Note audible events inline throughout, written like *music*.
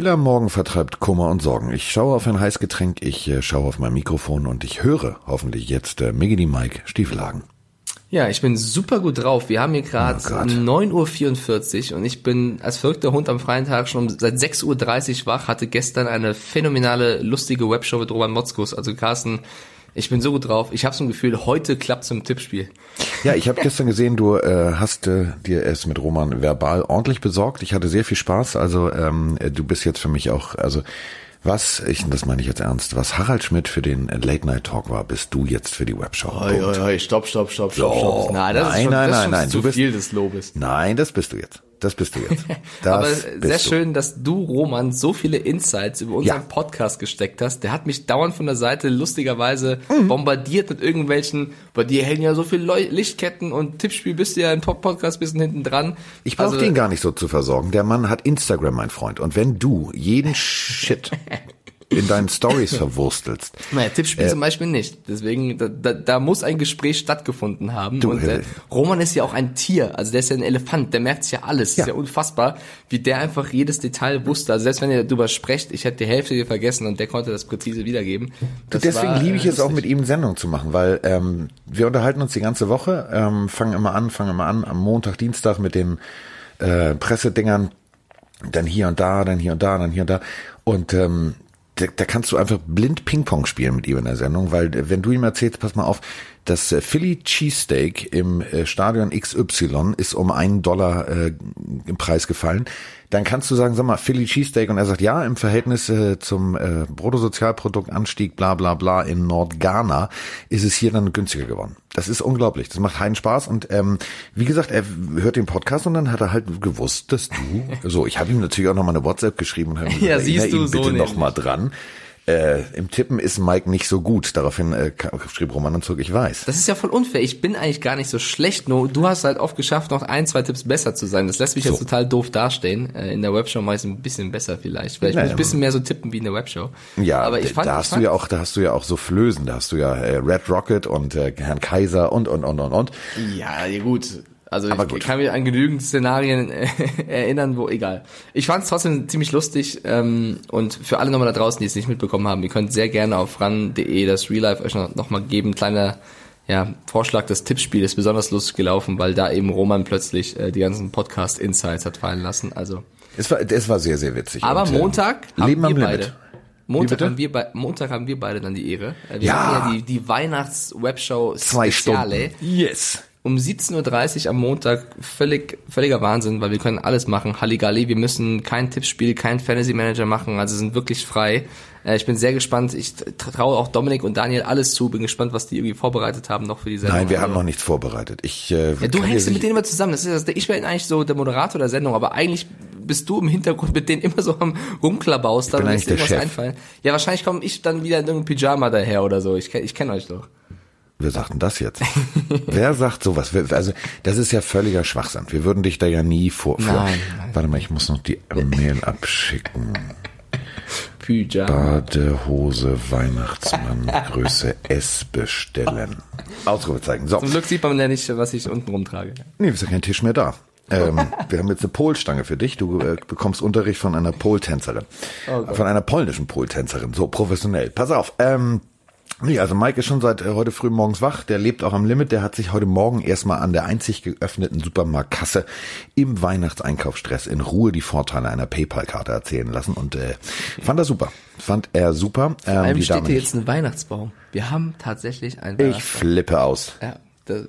Piller morgen vertreibt Kummer und Sorgen. Ich schaue auf ein Heißgetränk, ich äh, schaue auf mein Mikrofon und ich höre hoffentlich jetzt äh, Miggity Mike Stiefelhagen. Ja, ich bin super gut drauf. Wir haben hier gerade Oh Gott. 9.44 Uhr und ich bin als verrückter Hund am freien Tag schon seit 6.30 Uhr wach, hatte gestern eine phänomenale, lustige Webshow mit Roman Motzkus. Also Carsten, ich bin so gut drauf. Ich habe so ein Gefühl, heute klappt's im Tippspiel. Ja, ich habe gestern gesehen, du äh, hast äh, dir es mit Roman verbal ordentlich besorgt. Ich hatte sehr viel Spaß. Also ähm, äh, du bist jetzt für mich auch, also was, ich, das meine ich jetzt ernst, was Harald Schmidt für den Late Night Talk war, bist du jetzt für die Webshow. Punkt. stopp, stopp, stopp, So. Nein, das Nein, ist schon, nein, das ist nein, schon nein, zu du bist- viel des Lobes. Nein, das bist du jetzt. Das bist du jetzt. *laughs* Aber sehr du. schön, dass du, Roman, so viele Insights über unseren Ja. Podcast gesteckt hast. Der hat mich dauernd von der Seite lustigerweise Mhm. bombardiert mit irgendwelchen, bei dir hängen ja so viele Leu Lichtketten und Tippspiel bist du ja im Top-Podcast bisschen hinten dran. Ich brauche Also, den gar nicht so zu versorgen. Der Mann hat Instagram, mein Freund. Und wenn du jeden *laughs* Shit in deinen Stories verwurstelst, *laughs* Naja, Tippspiel Äh, zum Beispiel nicht. Deswegen, da, da, da muss ein Gespräch stattgefunden haben. Du, und äh, äh, Roman ist ja auch ein Tier, also der ist ja ein Elefant, der merkt ja alles. Ja. Ist ja unfassbar, wie der einfach jedes Detail wusste. Also selbst wenn ihr darüber sprecht, ich hätte die Hälfte hier vergessen und der konnte das präzise wiedergeben. Das Deswegen war, liebe ich äh, es auch mit ihm Sendung zu machen, weil ähm, wir unterhalten uns die ganze Woche, ähm, fangen immer an, fangen immer an am Montag, Dienstag mit den äh, Pressedingern, dann hier und da, dann hier und da, dann hier und da. Und ähm, da, da kannst du einfach blind Ping-Pong spielen mit ihm in der Sendung, weil äh, wenn du ihm erzählst, pass mal auf, das äh, Philly Cheesesteak im äh, Stadion XY ist um einen Dollar äh, im Preis gefallen, dann kannst du sagen, sag mal, Philly Cheesesteak und er sagt, ja, im Verhältnis äh, zum äh, Bruttosozialproduktanstieg, bla bla bla in Nordghana ist es hier dann günstiger geworden. Das ist unglaublich. Das macht heiden Spaß und ähm, wie gesagt, er hört den Podcast und dann hat er halt gewusst, dass du, *laughs* so, ich habe ihm natürlich auch noch mal eine WhatsApp geschrieben und habe ihm Ja, gesagt, siehst du, ihn so bitte nämlich. noch mal dran. Äh, Im Tippen ist Mike nicht so gut. Daraufhin äh, schrieb Roman und zog, ich weiß. Das ist ja voll unfair. Ich bin eigentlich gar nicht so schlecht, nur du hast halt oft geschafft, noch ein, zwei Tipps besser zu sein. Das lässt mich jetzt So. total doof dastehen. Äh, In der Webshow mache ich es ein bisschen besser vielleicht. Vielleicht muss ich Naja. ein bisschen mehr so tippen wie in der Webshow. Ja, aber ich fand, da ich hast fand, du ja auch, da hast du ja auch so Flößen, da hast du ja äh, Red Rocket und äh, Herrn Kaiser und und und und und. Ja, ja gut. Also Aber ich gut. kann mich an genügend Szenarien äh, *laughs* erinnern, wo egal. Ich fand es trotzdem ziemlich lustig ähm, und für alle nochmal da draußen, die es nicht mitbekommen haben, ihr könnt sehr gerne auf ran.de das Real Life euch noch, noch mal geben. Kleiner ja, Vorschlag, das Tippspiel ist besonders lustig gelaufen, weil da eben Roman plötzlich äh, die ganzen Podcast-Insights hat fallen lassen. Also, Es war, es war sehr, sehr witzig. aber Und, äh, Montag haben Leben wir am beide. Limit. Montag haben, wir Montag haben wir beide dann die Ehre. Äh, Wir Ja. ja die, die Weihnachts-Webshow Zwei Speziale Stunden. Yes. Um 17.30 Uhr am Montag völlig, völliger Wahnsinn, weil wir können alles machen. Halligalli, wir müssen kein Tippspiel, kein Fantasy Manager machen, also sind wirklich frei. Äh, ich bin sehr gespannt. Ich traue auch Dominik und Daniel alles zu. Bin gespannt, was die irgendwie vorbereitet haben noch für die Sendung. Nein, wir Also- haben noch nichts vorbereitet. Ich, äh, ja, du hängst mit denen immer zusammen. Das ist, das, ich wäre eigentlich so der Moderator der Sendung, aber eigentlich bist du im Hintergrund mit denen immer so am Rumklabaustern bin lässt dir irgendwas Chef. einfallen. Ja, wahrscheinlich komme ich dann wieder in irgendeinem Pyjama daher oder so. Ich, ich kenne euch doch. Wer sagt denn das jetzt? Wer sagt sowas? Also, das ist ja völliger Schwachsinn. Wir würden dich da ja nie vor. vor Nein, nein. Warte mal, ich muss noch die Mail abschicken. Pyjama. Badehose Weihnachtsmann Größe S bestellen. Ausrufezeichen. So. Zum Glück sieht man ja nicht, was ich unten rumtrage. Nee, ist ja kein Tisch mehr da. Ähm, *laughs* wir haben jetzt eine Polstange für dich. Du äh, bekommst Unterricht von einer Poltänzerin. von einer polnischen Poltänzerin. So professionell. Pass auf. Ähm, nee, also Mike ist schon seit äh, heute früh morgens wach. Der lebt auch am Limit. Der hat sich heute Morgen erstmal an der einzig geöffneten Supermarktkasse im Weihnachtseinkaufsstress in Ruhe die Vorteile einer PayPal-Karte erzählen lassen und äh, fand er super. Fand er super. Ähm, Vor allem die steht hier jetzt ein Weihnachtsbaum. Wir haben tatsächlich einen Ich Weihnachtsbaum. flippe aus. Ja,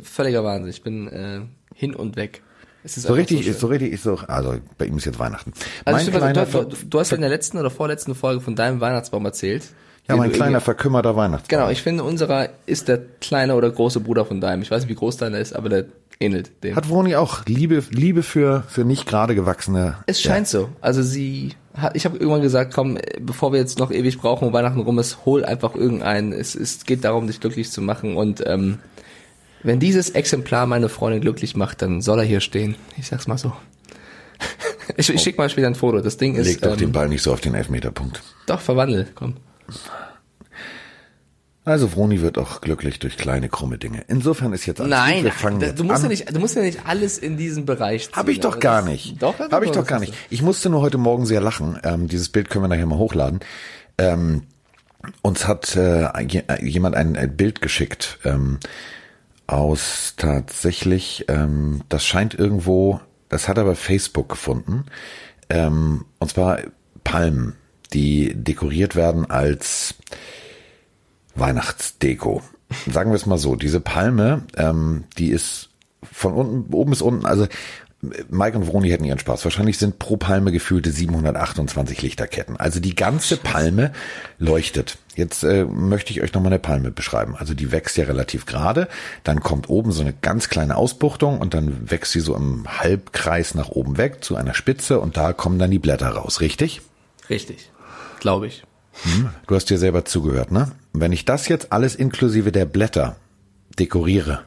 völliger Wahnsinn. Ich bin äh, hin und weg. Es ist So richtig, ist so richtig, ist so, also bei ihm ist jetzt Weihnachten. Also mein ich kleiner, du, du, du hast ja in der letzten oder vorletzten Folge von deinem Weihnachtsbaum erzählt. Ja, Den mein kleiner verkümmerter Weihnachtsbaum. Genau, ich finde, unserer ist der kleine oder große Bruder von deinem. Ich weiß nicht, wie groß deiner ist, aber der ähnelt dem. Hat Vroni auch Liebe, Liebe für, für nicht gerade gewachsene. es scheint so. Also sie hat, ich habe irgendwann gesagt, komm, bevor wir jetzt noch ewig brauchen, wo Weihnachten rum ist, hol einfach irgendeinen. Es, es geht darum, dich glücklich zu machen. Und ähm, wenn dieses Exemplar meine Freundin glücklich macht, dann soll er hier stehen. Ich sag's mal so. *laughs* Ich, ich schick mal später ein Foto. Das Ding Ja. ist. Leg doch den ähm, Ball nicht so auf den Elfmeterpunkt. doch, verwandel, komm. Also Vroni wird auch glücklich durch kleine krumme Dinge. Insofern ist jetzt alles Nein, gut. Wir fangen da- du musst an. ja nicht, du musst ja nicht alles in diesen Bereich ziehen. Habe ich doch aber gar nicht. Doch, habe ich doch gar nicht. Ich musste nur heute Morgen sehr lachen. Ähm, dieses Bild können wir nachher mal hochladen. Ähm, uns hat äh, äh, jemand ein, ein Bild geschickt ähm, aus tatsächlich, ähm, das scheint irgendwo, das hat er bei Facebook gefunden. Ähm, und zwar Palmen, die dekoriert werden als Weihnachtsdeko. Sagen wir es mal so, diese Palme, ähm, die ist von unten, oben bis unten, also Mike und Vroni hätten ihren Spaß. Wahrscheinlich sind pro Palme gefühlte 728 Lichterketten. Also die ganze Palme leuchtet. Jetzt äh, möchte ich euch nochmal eine Palme beschreiben. Also die wächst ja relativ gerade, dann kommt oben so eine ganz kleine Ausbuchtung und dann wächst sie so im Halbkreis nach oben weg zu einer Spitze und da kommen dann die Blätter raus, richtig? Richtig. Glaube ich. Du hast dir selber zugehört, ne? Wenn ich das jetzt alles inklusive der Blätter dekoriere,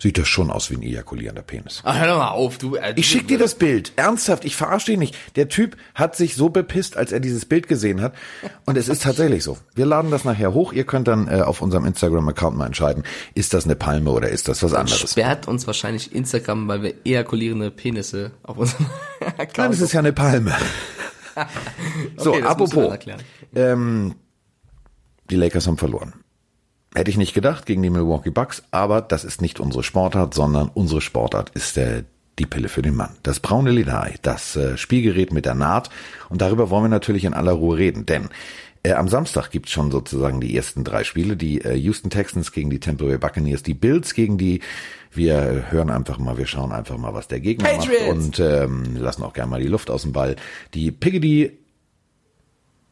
sieht das schon aus wie ein ejakulierender Penis. Ach, hör doch mal auf, du. Äh, Ich schick dir das Bild. Ernsthaft, ich verarsche dich nicht. Der Typ hat sich so bepisst, als er dieses Bild gesehen hat. Und es ist tatsächlich so. Wir laden das nachher hoch. Ihr könnt dann äh, auf unserem Instagram-Account mal entscheiden, ist das eine Palme oder ist das was anderes. sperrt uns wahrscheinlich Instagram, weil wir ejakulierende Penisse auf unserem Account Nein, es ist ja eine Palme. *laughs* so, Okay, apropos. Ähm, die Lakers haben verloren. Hätte ich nicht gedacht gegen die Milwaukee Bucks, aber das ist nicht unsere Sportart, sondern unsere Sportart ist der, die Pille für den Mann. Das braune Lederei, das äh, Spielgerät mit der Naht. Und darüber wollen wir natürlich in aller Ruhe reden, denn äh, am Samstag gibt's schon sozusagen die ersten drei Spiele. Die äh, Houston Texans gegen die Tampa Bay Buccaneers, die Bills gegen die, wir hören einfach mal, wir schauen einfach mal, was der Gegner Patriots. macht und ähm, lassen auch gerne mal die Luft aus dem Ball. Die Piggedy,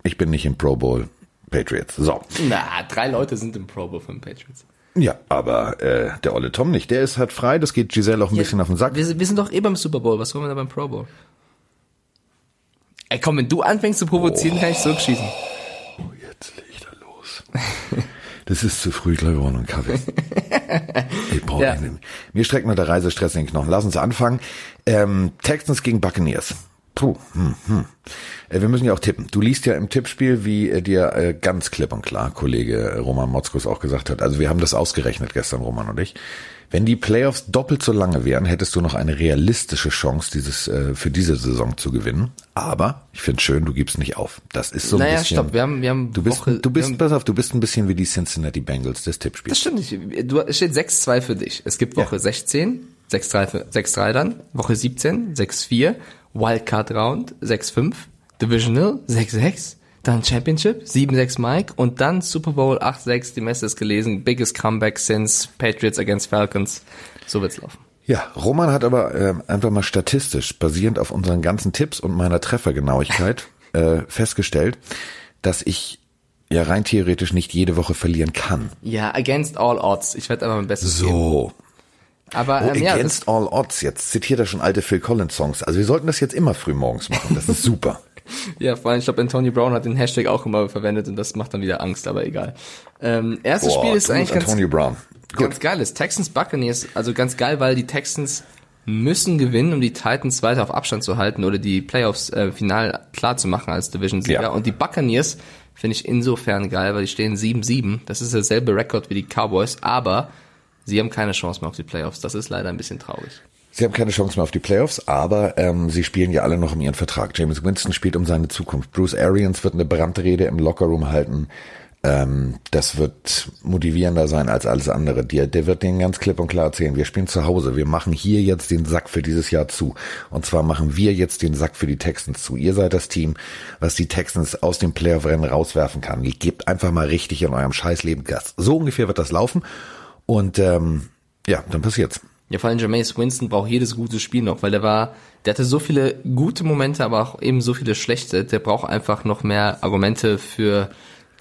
ich bin nicht im Pro Bowl, Patriots. So. Na, drei Leute sind im Pro Bowl von den Patriots. Ja, aber äh, der olle Tom nicht. Der ist halt frei, das geht Giselle auch ein bisschen auf den Sack. Wir, sind- wir sind doch eh beim Super Bowl. Was wollen wir da beim Pro Bowl? Ey, komm, wenn du anfängst zu provozieren, kann ich zurückschießen. Oh, jetzt leg ich da los. *laughs* Das ist zu früh, glaube ich, wir wollen noch einen Kaffee. *laughs* Ich brauch Ja. einen. Mir streckt nur der Reisestress in den Knochen. Lass uns anfangen. Ähm, Texans gegen Buccaneers. Puh, hm, hm. Äh, wir müssen ja auch tippen. Du liest ja im Tippspiel, wie äh, dir äh, ganz klipp und klar Kollege Roman Motzkus auch gesagt hat. Also wir haben das ausgerechnet gestern, Roman und ich. Wenn die Playoffs doppelt so lange wären, hättest du noch eine realistische Chance, dieses äh, für diese Saison zu gewinnen. Aber ich finde schön, du gibst nicht auf. Das ist so ein Naja, bisschen. stopp, wir haben, wir haben Du bist, Woche, du bist, haben, pass auf, du bist ein bisschen wie die Cincinnati Bengals des Tippspiels. das stimmt nicht. Du, es steht 6-2 für dich. Es gibt Woche 16, 6-3 für- 6-3 dann, Woche 17, 6-4, Wildcard Round, 6-5, Divisional, 6-6, dann Championship, 7-6 Mike und dann Super Bowl 8-6, die Messe ist gelesen, biggest comeback since Patriots against Falcons. So wird's laufen. Ja, Roman hat aber ähm, einfach mal statistisch, basierend auf unseren ganzen Tipps und meiner Treffergenauigkeit, *laughs* äh, festgestellt, dass ich ja rein theoretisch nicht jede Woche verlieren kann. Ja, against all odds. Ich werde aber mein Bestes geben. So. Aber Oh, ähm, ja, against all odds. Jetzt zitiert er schon alte Phil Collins Songs. Also wir sollten das jetzt immer früh morgens machen. Das ist super. *laughs* ja, vor allem, ich glaube, Antonio Brown hat den Hashtag auch immer verwendet und das macht dann wieder Angst, aber egal. Ähm, erstes Boah, Spiel ist eigentlich ganz, Antonio Brown. ganz geil. Ist Texans Buccaneers, also ganz geil, weil die Texans müssen gewinnen, um die Titans weiter auf Abstand zu halten oder die Playoffs äh, final klar zu machen als Division-Sieger. Ja. Und die Buccaneers finde ich insofern geil, weil die stehen 7-7. Das ist derselbe Rekord wie die Cowboys, aber sie haben keine Chance mehr auf die Playoffs. Das ist leider ein bisschen traurig. Sie haben keine Chance mehr auf die Playoffs, aber ähm, sie spielen ja alle noch um ihren Vertrag. James Winston spielt um seine Zukunft. Bruce Arians wird eine Brandrede im Lockerroom halten. Ähm, das wird motivierender sein als alles andere. Der, der wird denen ganz klipp und klar erzählen, wir spielen zu Hause, wir machen hier jetzt den Sack für dieses Jahr zu. Und zwar machen wir jetzt den Sack für die Texans zu. Ihr seid das Team, was die Texans aus dem Playoff-Rennen rauswerfen kann. Ihr gebt einfach mal richtig in eurem Scheißleben Gas. So ungefähr wird das laufen. Und ähm, ja, dann passiert's. Ja, vor allem Jameis Winston braucht jedes gute Spiel noch, weil der war, der hatte so viele gute Momente, aber auch eben so viele schlechte. Der braucht einfach noch mehr Argumente für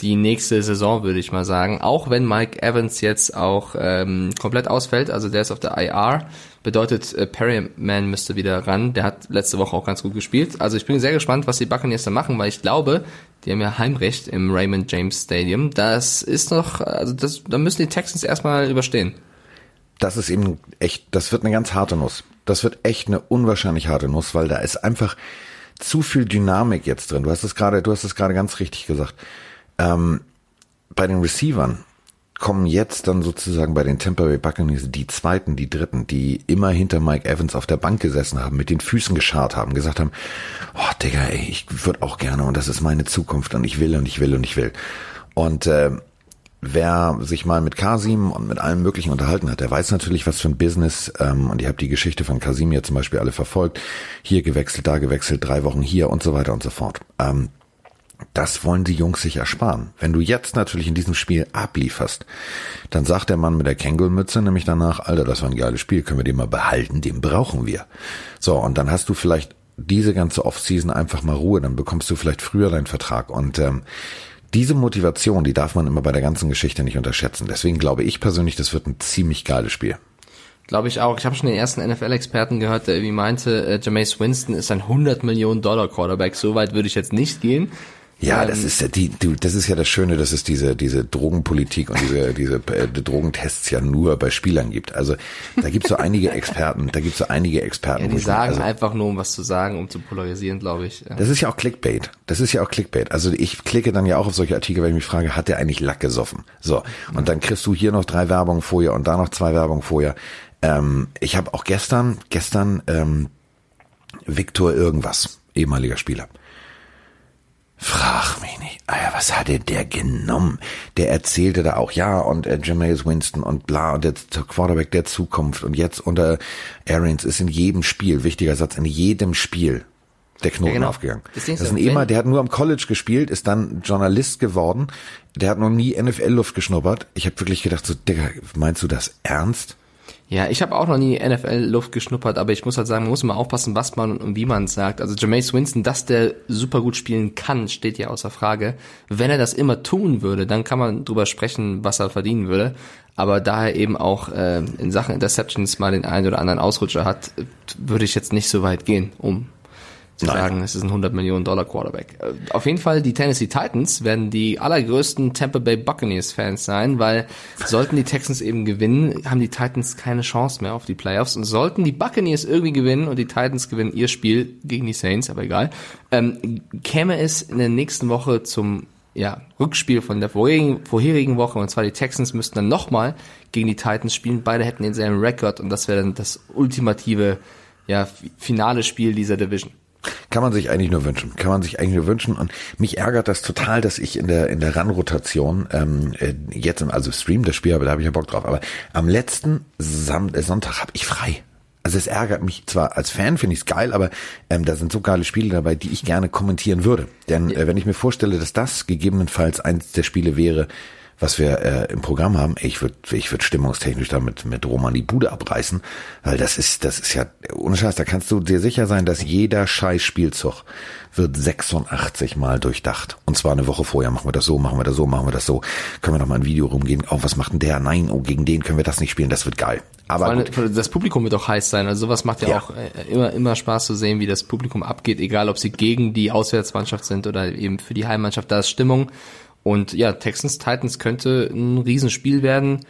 die nächste Saison, würde ich mal sagen. Auch wenn Mike Evans jetzt auch ähm, komplett ausfällt, also der ist auf der IR, bedeutet äh, Perryman müsste wieder ran. Der hat letzte Woche auch ganz gut gespielt. Also ich bin sehr gespannt, was die Buccaneers da machen, weil ich glaube, die haben ja Heimrecht im Raymond James Stadium. Das ist noch, also das, da müssen die Texans erstmal überstehen. Das ist eben echt, das wird eine ganz harte Nuss. Das wird echt eine unwahrscheinlich harte Nuss, weil da ist einfach zu viel Dynamik jetzt drin. Du hast es gerade, du hast es gerade ganz richtig gesagt. Ähm, bei den Receivern kommen jetzt dann sozusagen bei den Tampa Bay Buccaneers die zweiten, die dritten, die immer hinter Mike Evans auf der Bank gesessen haben, mit den Füßen geschart haben, gesagt haben, oh Digga, ey, ich würde auch gerne und das ist meine Zukunft und ich will und ich will und ich will. Und äh, wer sich mal mit Kasim und mit allem Möglichen unterhalten hat, der weiß natürlich, was für ein Business, ähm, und ihr habt die Geschichte von Kasim ja zum Beispiel alle verfolgt, hier gewechselt, da gewechselt, drei Wochen hier und so weiter und so fort. Ähm, das wollen die Jungs sich ersparen. Wenn du jetzt natürlich in diesem Spiel ablieferst, dann sagt der Mann mit der Kängurmütze nämlich danach, Alter, das war ein geiles Spiel, können wir den mal behalten, den brauchen wir. So, und dann hast du vielleicht diese ganze Offseason einfach mal Ruhe, dann bekommst du vielleicht früher deinen Vertrag. Und ähm, diese Motivation, die darf man immer bei der ganzen Geschichte nicht unterschätzen. Deswegen glaube ich persönlich, das wird ein ziemlich geiles Spiel. Glaube ich auch. Ich habe schon den ersten NFL-Experten gehört, der irgendwie meinte, äh, Jameis Winston ist ein 100 Millionen Dollar Quarterback. So weit würde ich jetzt nicht gehen. Ja, ähm, das ist ja die, du, das ist ja das Schöne, dass es diese diese Drogenpolitik und diese diese äh, Drogentests ja nur bei Spielern gibt. Also da gibt's so einige Experten, da gibt's so einige Experten. Ja, die sagen also, einfach nur, um was zu sagen, um zu polarisieren, glaube ich. Ja. Das ist ja auch Clickbait. Das ist ja auch Clickbait. Also ich klicke dann ja auch auf solche Artikel, weil ich mich frage, hat der eigentlich Lack gesoffen? So und dann kriegst du hier noch drei Werbungen vorher und da noch zwei Werbungen vorher. Ähm, ich habe auch gestern gestern ähm, Viktor irgendwas ehemaliger Spieler Frag mich nicht. Alter, was hat der genommen? Der erzählte da auch, ja, und äh, Jameis Winston und bla, und der Quarterback der Zukunft. Und jetzt unter Arians ist in jedem Spiel, wichtiger Satz, in jedem Spiel der Knoten ja, genau. aufgegangen. Das, das ist ein Ehemann, der hat nur am College gespielt, ist dann Journalist geworden. Der hat noch nie NFL-Luft geschnuppert. Ich habe wirklich gedacht, so, Digga, meinst du das ernst? Ja, ich habe auch noch nie NFL-Luft geschnuppert, aber ich muss halt sagen, man muss immer aufpassen, was man und wie man sagt. Also Jameis Winston, dass der super gut spielen kann, steht ja außer Frage. Wenn er das immer tun würde, dann kann man drüber sprechen, was er verdienen würde. Aber da er eben auch äh, in Sachen Interceptions mal den einen oder anderen Ausrutscher hat, würde ich jetzt nicht so weit gehen, um zu Nein. sagen, es ist ein 100 Millionen Dollar Quarterback. Äh, auf jeden Fall, die Tennessee Titans werden die allergrößten Tampa Bay Buccaneers Fans sein, weil sollten die Texans eben gewinnen, haben die Titans keine Chance mehr auf die Playoffs und sollten die Buccaneers irgendwie gewinnen und die Titans gewinnen ihr Spiel gegen die Saints, aber egal, ähm, käme es in der nächsten Woche zum ja, Rückspiel von der vorherigen, vorherigen Woche und zwar die Texans müssten dann nochmal gegen die Titans spielen. Beide hätten denselben Rekord und das wäre dann das ultimative ja, finale Spiel dieser Division. Kann man sich eigentlich nur wünschen. Kann man sich eigentlich nur wünschen. Und mich ärgert das total, dass ich in der in der Run-Rotation ähm, äh, jetzt im also Stream das Spiel habe, da habe ich ja Bock drauf. Aber am letzten Sam äh, Sonntag habe ich frei. Also es ärgert mich zwar als Fan finde ich es geil, aber ähm, da sind so geile Spiele dabei, die ich gerne kommentieren würde. Denn äh, wenn ich mir vorstelle, dass das gegebenenfalls eins der Spiele wäre, was wir äh, im Programm haben, ich würde ich würd stimmungstechnisch damit mit Roman die Bude abreißen, weil das ist, das ist ja, ohne Scheiß, da kannst du dir sicher sein, dass jeder scheiß Spielzug wird 86 Mal durchdacht. Und zwar eine Woche vorher machen wir das so, machen wir das so, machen wir das so. Können wir noch mal ein Video rumgehen? Oh, was macht denn der? Nein, oh, gegen den können wir das nicht spielen. Das wird geil. Aber allem, das Publikum wird auch heiß sein. Also sowas macht ja, ja, auch äh, immer, immer Spaß zu sehen, wie das Publikum abgeht, egal ob sie gegen die Auswärtsmannschaft sind oder eben für die Heimmannschaft. Da ist Stimmung. Und ja, Texans Titans könnte ein Riesenspiel werden.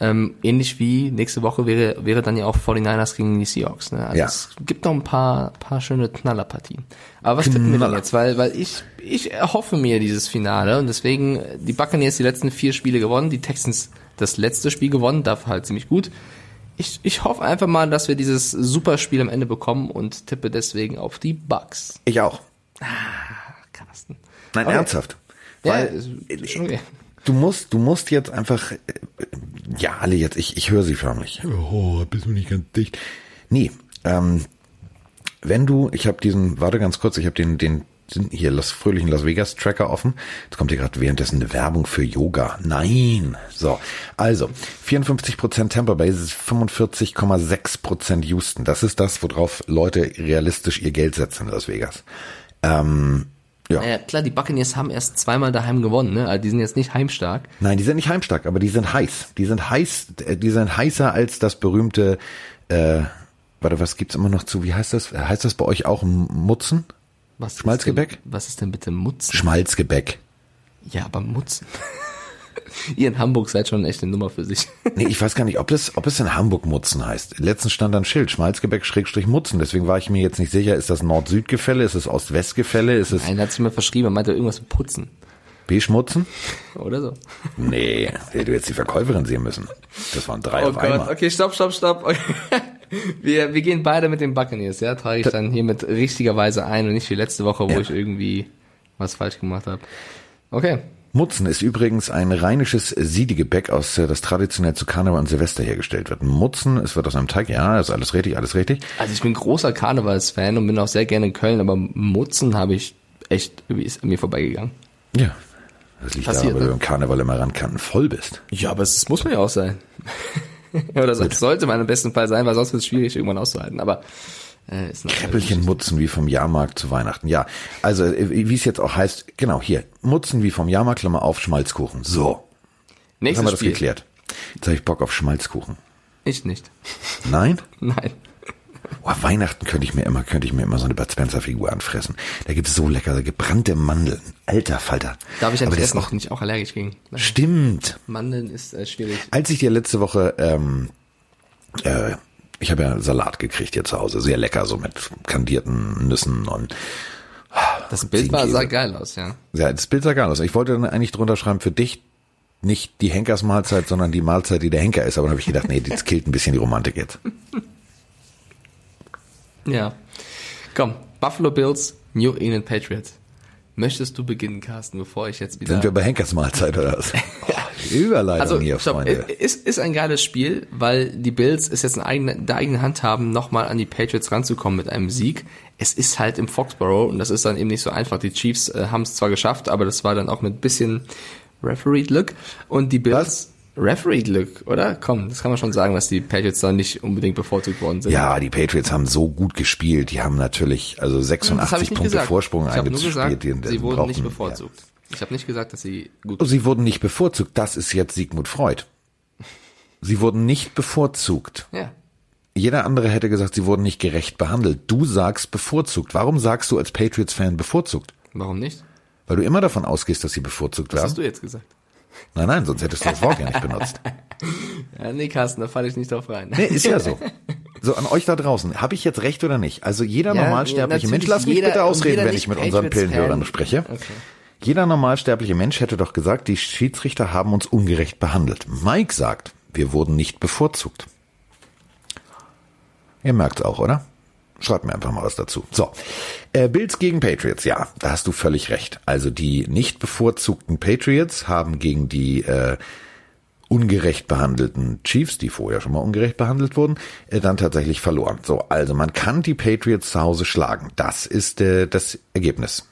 Ähm, ähnlich wie nächste Woche wäre, wäre dann ja auch 49ers gegen die Seahawks. Ne? Also ja. es gibt noch ein paar, paar schöne Knallerpartien. Aber was tippen wir denn jetzt? Weil, weil ich, ich erhoffe mir dieses Finale und deswegen, die Buccaneers die letzten vier Spiele gewonnen, die Texans das letzte Spiel gewonnen, dafür halt ziemlich gut. Ich, ich hoffe einfach mal, dass wir dieses Superspiel am Ende bekommen und tippe deswegen auf die Bucks. Ich auch. Ah, Carsten. Nein, okay. ernsthaft. Weil ja, schon okay. du musst, du musst jetzt einfach, ja, alle jetzt, ich, ich höre sie förmlich. Oh, bist du nicht ganz dicht. Nee, ähm, wenn du, ich habe diesen, warte ganz kurz, ich habe den, den hier Las, fröhlichen Las Vegas Tracker offen. Jetzt kommt hier gerade währenddessen eine Werbung für Yoga. Nein. So, also 54% Tampa Bay, 45,6% Houston. Das ist das, worauf Leute realistisch ihr Geld setzen in Las Vegas. Ähm, ja. Naja, klar, die Buccaneers haben erst zweimal daheim gewonnen, ne? Also die sind jetzt nicht heimstark. Nein, die sind nicht heimstark, aber die sind heiß. Die sind heiß, äh, die sind heißer als das berühmte, äh, warte, was gibt's immer noch zu? Wie heißt das? Heißt das bei euch auch Mutzen? Was Schmalzgebäck? Ist denn, was ist denn bitte Mutzen? Schmalzgebäck. Ja, aber Mutzen. *laughs* *laughs* Ihr in Hamburg seid schon echt eine Nummer für sich. *laughs* nee, ich weiß gar nicht, ob es, ob es in Hamburg Mutzen heißt. Letztens stand ein Schild, Schmalzgebäck Schrägstrich Mutzen. Deswegen war ich mir jetzt nicht sicher, ist das Nord-Süd-Gefälle, ist es Ost-West-Gefälle, ist es... Nein, hat sich mir verschrieben, er meinte irgendwas mit Putzen. Beschmutzen? *laughs* Oder so. Nee, hätte jetzt die Verkäuferin sehen müssen. Das waren drei Oh auf Gott, einmal. okay, stopp, stopp, stopp. Okay. Wir, wir gehen beide mit den Buccaneers, ja, trage ich dann hiermit richtigerweise ein und nicht wie letzte Woche, wo Ja. ich irgendwie was falsch gemacht habe. Okay. Mutzen ist übrigens ein rheinisches Siedegebäck, aus äh, das traditionell zu Karneval und Silvester hergestellt wird. Mutzen, es wird aus einem Teig, ja, ist alles richtig, alles richtig. Also ich bin großer Karnevalsfan und bin auch sehr gerne in Köln, aber Mutzen habe ich echt, ist an mir vorbeigegangen. Ja. Das liegt Passiert, daran, weil ne? du im Karneval immer rankanten voll bist. Ja, aber es muss man ja auch sein. *laughs* Oder das sollte man im besten Fall sein, weil sonst wird es schwierig, irgendwann auszuhalten. Aber äh, Käppelchen Mutzen wie vom Jahrmarkt zu Weihnachten. Ja, also äh, wie es jetzt auch heißt, genau hier, Mutzen wie vom Jahrmarkt, Klammer auf, Schmalzkuchen. So, jetzt haben Nächstes wir das Spiel. geklärt. Jetzt habe ich Bock auf Schmalzkuchen. Ich nicht. Nein? *laughs* Nein. Oh, Weihnachten könnte ich mir immer, könnte ich mir immer so eine Bud Spencer Figur anfressen. Da gibt's so leckere gebrannte Mandeln. Alter Falter. Darf ich ja nicht essen, auch bin ich auch allergisch gegen. Nein. Stimmt. Mandeln ist äh, schwierig. Als ich dir letzte Woche, ähm, äh, ich habe ja Salat gekriegt hier zu Hause, sehr lecker, so mit kandierten Nüssen und Das Bild war, sah geil aus, ja. ja, das Bild sah geil aus. Ich wollte dann eigentlich drunter schreiben, für dich nicht die Henkersmahlzeit, sondern die Mahlzeit, die der Henker ist. Aber dann habe ich gedacht, nee, das killt ein bisschen die Romantik jetzt. *laughs* Ja. Komm, Buffalo Bills, New England Patriots. Möchtest du beginnen, Carsten, bevor ich jetzt wieder... Sind wir bei Henkersmahlzeit oder was? *laughs* Überleitung also, hier, stopp, Freunde. ist, ist ein geiles Spiel, weil die Bills es jetzt in eigene, der eigenen Hand haben, nochmal an die Patriots ranzukommen mit einem Sieg. Es ist halt im Foxborough und das ist dann eben nicht so einfach. Die Chiefs äh, haben es zwar geschafft, aber das war dann auch mit bisschen Referee-Glück. Und die Bills... Referee-Glück, oder? Komm, das kann man schon sagen, dass die Patriots da nicht unbedingt bevorzugt worden sind. Ja, die Patriots haben so gut gespielt. Die haben natürlich also Das habe 86 ich nicht Punkte gesagt. Vorsprung eingespielt. sie wurden nicht bevorzugt. Ich habe nicht gesagt, dass sie gut. Sie wurden nicht bevorzugt. Das ist jetzt Sigmund Freud. Sie wurden nicht bevorzugt. Ja. Jeder andere hätte gesagt, sie wurden nicht gerecht behandelt. Du sagst bevorzugt. Warum sagst du als Patriots-Fan bevorzugt? Warum nicht? Weil du immer davon ausgehst, dass sie bevorzugt werden. hast du jetzt gesagt? Nein, nein, sonst hättest du das Wort ja nicht benutzt. *laughs* Ja, nee, Carsten, da falle ich nicht drauf rein. Nee, ist ja so. *laughs* So, an euch da draußen, habe ich jetzt recht oder nicht? Also jeder Ja, normalsterbliche Mensch, lass mich bitte ausreden, wenn ich mit unseren. Pillenhörern spreche. Okay. Jeder normalsterbliche Mensch hätte doch gesagt, die Schiedsrichter haben uns ungerecht behandelt. Mike sagt, wir wurden nicht bevorzugt. Ihr merkt's auch, oder? Schreibt mir einfach mal was dazu. So, äh, Bills gegen Patriots, ja, da hast du völlig recht. Also die nicht bevorzugten Patriots haben gegen die äh, ungerecht behandelten Chiefs, die vorher schon mal ungerecht behandelt wurden, äh, dann tatsächlich verloren. So, also man kann die Patriots zu Hause schlagen. Das ist äh, das Ergebnis.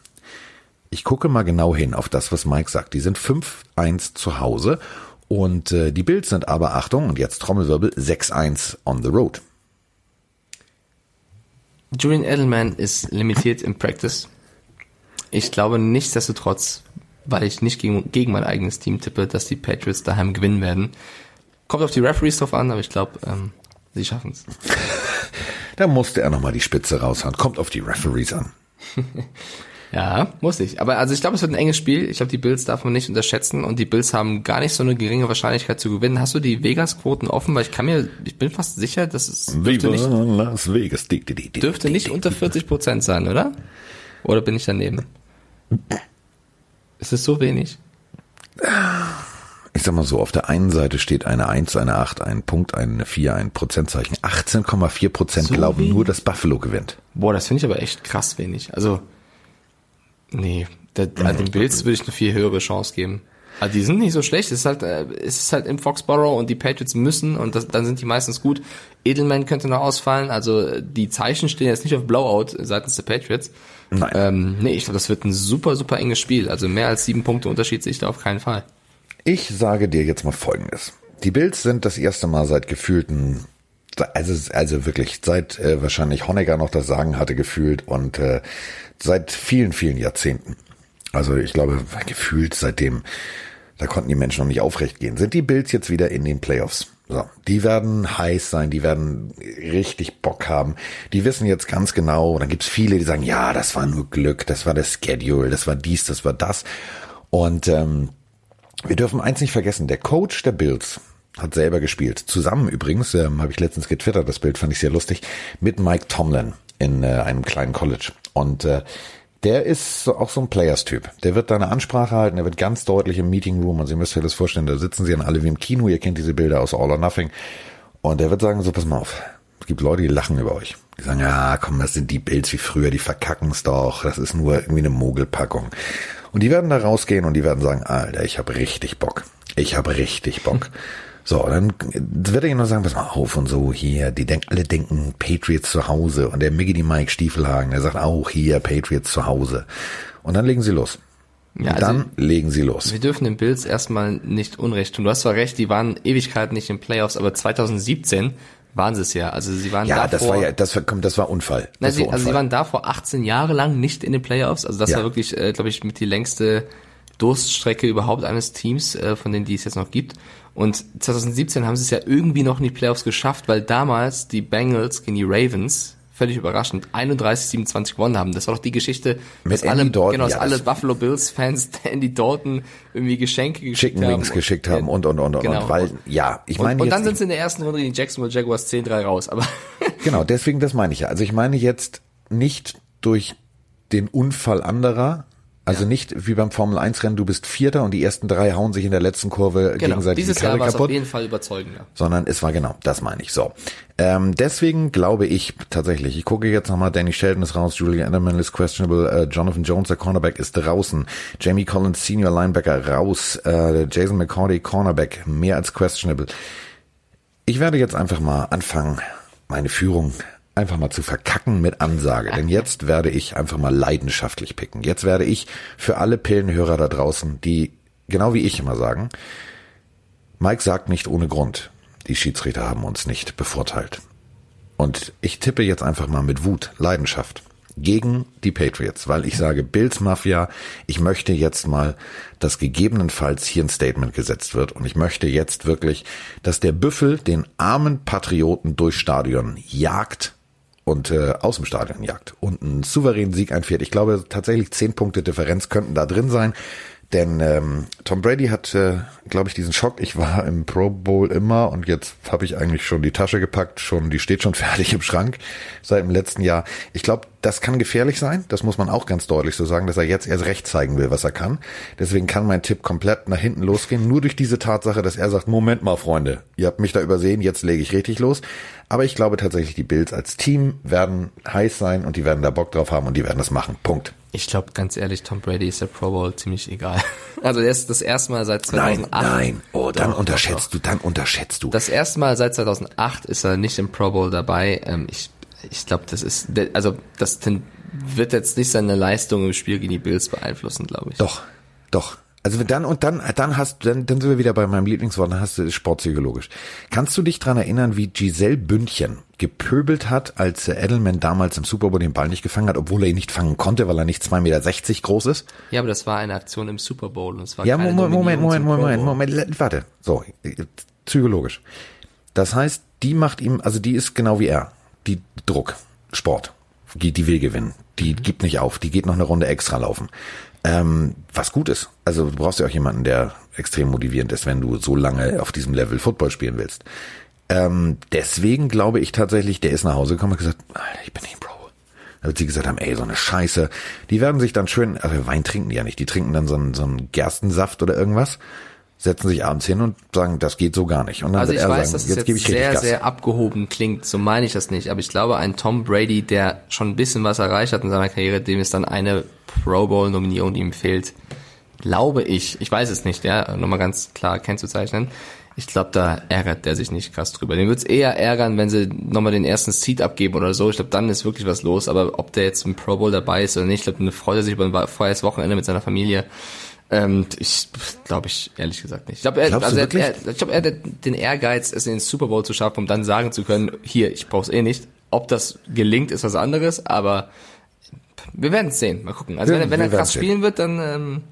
Ich gucke mal genau hin auf das, was Mike sagt. Die sind 5-1 zu Hause und äh, die Bills sind aber, Achtung, und jetzt Trommelwirbel, 6-1 on the road. Julian Edelman ist limitiert im Practice. Ich glaube nichtsdestotrotz, weil ich nicht gegen, gegen mein eigenes Team tippe, dass die Patriots daheim gewinnen werden. Kommt auf die Referees drauf an, aber ich glaube, ähm, sie schaffen es. *laughs* Da musste er nochmal die Spitze raushauen. Kommt auf die Referees an. *laughs* Ja, muss ich. Aber also ich glaube, es wird ein enges Spiel. Ich glaube, die Bills darf man nicht unterschätzen und die Bills haben gar nicht so eine geringe Wahrscheinlichkeit zu gewinnen. Hast du die Vegas-Quoten offen? Weil ich kann mir, ich bin fast sicher, dass es dürfte nicht, Las Vegas. Dürfte nicht unter 40 Prozent sein, oder? Oder bin ich daneben? Ist es so wenig? Ich sag mal so, auf der einen Seite steht eine 1, eine 8, ein Punkt, eine 4, ein Prozentzeichen. 18,4 Prozent So glauben wenig? nur, dass Buffalo gewinnt. Boah, das finde ich aber echt krass wenig. Also, nee, der, also den Bills würde ich eine viel höhere Chance geben. Also die sind nicht so schlecht. Es ist halt, äh, es ist halt im Foxborough und die Patriots müssen und das, dann sind die meistens gut. Edelman könnte noch ausfallen. Also äh, die Zeichen stehen jetzt nicht auf Blowout seitens der Patriots. Nein. Ähm, nee, ich glaube, das wird ein super, super enges Spiel. Also mehr als sieben Punkte Unterschied sehe ich da auf keinen Fall. Ich sage dir jetzt mal Folgendes. Die Bills sind das erste Mal seit gefühlten, also, also wirklich, seit äh, wahrscheinlich Honecker noch das Sagen hatte gefühlt und äh, seit vielen, vielen Jahrzehnten. Also ich glaube, gefühlt seitdem, da konnten die Menschen noch nicht aufrecht gehen, sind die Bills jetzt wieder in den Playoffs. So, die werden heiß sein, die werden richtig Bock haben. Die wissen jetzt ganz genau, dann gibt's viele, die sagen, ja, das war nur Glück, das war das Schedule, das war dies, das war das. Und ähm, wir dürfen eins nicht vergessen, der Coach der Bills hat selber gespielt. Zusammen übrigens, ähm, habe ich letztens getwittert, das Bild fand ich sehr lustig, mit Mike Tomlin in äh, einem kleinen College. Und äh, Der ist so, auch so ein Players-Typ. Der wird da eine Ansprache halten, der wird ganz deutlich im Meeting Room, und Sie müsst euch das vorstellen, da sitzen sie dann alle wie im Kino, ihr kennt diese Bilder aus All or Nothing. Und der wird sagen, so, pass mal auf. Es gibt Leute, die lachen über euch. Die sagen, ja, komm, das sind die Bills wie früher, die verkacken's doch. Das ist nur irgendwie eine Mogelpackung. Und die werden da rausgehen und die werden sagen, Alter, ich habe richtig Bock. Ich habe richtig Bock. *laughs* So, dann wird er ihnen noch sagen, pass mal auf und so hier, die denken, alle denken Patriots zu Hause und der Miggity Mike Stiefelhagen, der sagt auch hier Patriots zu Hause. Und dann legen sie los. Ja, also dann legen sie los. Wir dürfen den Bills erstmal nicht Unrecht tun. Du hast zwar recht, die waren Ewigkeiten nicht in Playoffs, aber 2017 waren sie es ja. Also sie waren ja, davor, das war ja, das war, das war Unfall. Das sie, war Unfall. Also sie waren da vor 18 Jahre lang nicht in den Playoffs. Also das ja. war wirklich, äh, glaube ich, mit die längste Durststrecke überhaupt eines Teams, äh, von denen die es jetzt noch gibt. Und 2017 haben sie es ja irgendwie noch in die Playoffs geschafft, weil damals die Bengals gegen die Ravens völlig überraschend 31-27 gewonnen haben. Das war doch die Geschichte, Mit dass alle, Dalton, genau, dass ja, alle Buffalo Bills Fans *laughs* Andy Dalton irgendwie Geschenke geschickt Chicken haben. Wings geschickt haben und, und, und, und, genau. und, weil, ja, ich meine Und, und dann sind sie in der ersten Runde gegen Jacksonville Jaguars 10-3 raus, aber. *laughs* genau, deswegen, das meine ich ja. Also ich meine jetzt nicht durch den Unfall anderer, also ja. nicht wie beim Formel 1 Rennen, du bist Vierter und die ersten drei hauen sich in der letzten Kurve genau. gegenseitig Dieses die Karre Jahr war kaputt. auf jeden Fall überzeugender. Sondern es war genau, das meine ich. So. Ähm, deswegen glaube ich tatsächlich, ich gucke jetzt nochmal, Danny Sheldon ist raus, Julia Enderman ist questionable, äh, Jonathan Jones, der Cornerback, ist draußen, Jamie Collins, Senior Linebacker, raus, äh, Jason McCordy, Cornerback, mehr als questionable. Ich werde jetzt einfach mal anfangen, meine Führung einfach mal zu verkacken mit Ansage. Denn jetzt werde ich einfach mal leidenschaftlich picken. Jetzt werde ich für alle Pillenhörer da draußen, die genau wie ich immer sagen, Mike sagt nicht ohne Grund, die Schiedsrichter haben uns nicht bevorteilt. Und ich tippe jetzt einfach mal mit Wut, Leidenschaft gegen die Patriots, weil ich sage, Bills Mafia, ich möchte jetzt mal, dass gegebenenfalls hier ein Statement gesetzt wird und ich möchte jetzt wirklich, dass der Büffel den armen Patrioten durch Stadion jagt und äh, aus dem Stadion jagt und einen souveränen Sieg einfährt. Ich glaube tatsächlich zehn Punkte Differenz könnten da drin sein. Denn ähm, Tom Brady hat, äh, glaube ich, diesen Schock. Ich war im Pro Bowl immer und jetzt habe ich eigentlich schon die Tasche gepackt, schon, die steht schon *laughs* fertig im Schrank seit dem letzten Jahr. Ich glaube, das kann gefährlich sein. Das muss man auch ganz deutlich so sagen, dass er jetzt erst recht zeigen will, was er kann. Deswegen kann mein Tipp komplett nach hinten losgehen. Nur durch diese Tatsache, dass er sagt, Moment mal, Freunde, ihr habt mich da übersehen, jetzt lege ich richtig los. Aber ich glaube tatsächlich, die Bills als Team werden heiß sein und die werden da Bock drauf haben und die werden das machen. Punkt. Ich glaube, ganz ehrlich, Tom Brady ist der Pro Bowl ziemlich egal. *laughs* Also er ist das erste Mal seit 2008. Nein, nein. Oh, dann doch, unterschätzt doch, du, dann unterschätzt du. Das erste Mal seit 2008 ist er nicht im Pro Bowl dabei. Ähm, ich ich glaube, das ist, also das wird jetzt nicht seine Leistung im Spiel gegen die Bills beeinflussen, glaube ich. Doch, doch. Also dann und dann, dann hast dann, dann sind wir wieder bei meinem Lieblingswort, dann hast du sportpsychologisch. Kannst du dich dran erinnern, wie Giselle Bündchen gepöbelt hat, als Edelman damals im Super Bowl den Ball nicht gefangen hat, obwohl er ihn nicht fangen konnte, weil er nicht 2,60 Meter groß ist? Ja, aber das war eine Aktion im Super Bowl und es war Ja, keine Moment, Moment, Moment, Moment, Moment, Moment, warte. So, psychologisch. Das heißt, die macht ihm, also die ist genau wie er. Die Druck, Sport. Die, die will gewinnen. Die gibt nicht auf. Die geht noch eine Runde extra laufen. Ähm, was gut ist. Also du brauchst ja auch jemanden, der extrem motivierend ist, wenn du so lange auf diesem Level Football spielen willst. Ähm, deswegen glaube ich tatsächlich, der ist nach Hause gekommen und gesagt, ich bin nicht Pro. Da wird sie gesagt haben, ey, so eine Scheiße. Die werden sich dann schön, also Wein trinken die ja nicht, die trinken dann so einen, so einen Gerstensaft oder irgendwas setzen sich abends hin und sagen, das geht so gar nicht. Und dann also wird ich er weiß, sagen, dass es jetzt, jetzt, gebe ich sehr, Gas. sehr abgehoben klingt, so meine ich das nicht. Aber ich glaube, ein Tom Brady, der schon ein bisschen was erreicht hat in seiner Karriere, dem ist dann eine Pro Bowl Nominierung, die ihm fehlt, glaube ich, ich weiß es nicht, ja, nochmal ganz klar kennzuzeichnen. Ich glaube, da ärgert der sich nicht krass drüber. Den wird's eher ärgern, wenn sie nochmal den ersten Seed abgeben oder so. Ich glaube, dann ist wirklich was los. Aber ob der jetzt im Pro Bowl dabei ist oder nicht, ich glaube, dann freut er sich über ein freies Wochenende mit seiner Familie. Ähm, ich glaube ich ehrlich gesagt nicht. Ich glaube, er, also er, er, ich glaub, er hat den Ehrgeiz, es in den Super Bowl zu schaffen, um dann sagen zu können, hier, ich brauch's eh nicht. Ob das gelingt, ist was anderes, aber wir werden es sehen. Mal gucken. Also Wir- wenn, er- wenn er krass spielen wird, dann ähm,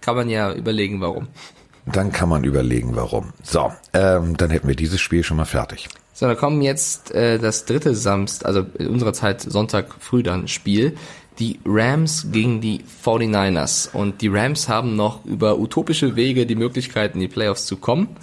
kann man ja überlegen, warum. Dann kann man überlegen, warum. So, ähm, dann hätten wir dieses Spiel schon mal fertig. So, da kommen jetzt äh, das dritte Samst, also in unserer Zeit Sonntag früh dann Spiel. Die Rams gegen die 49ers. Und die Rams haben noch über utopische Wege die Möglichkeit, in die Playoffs zu kommen. *laughs*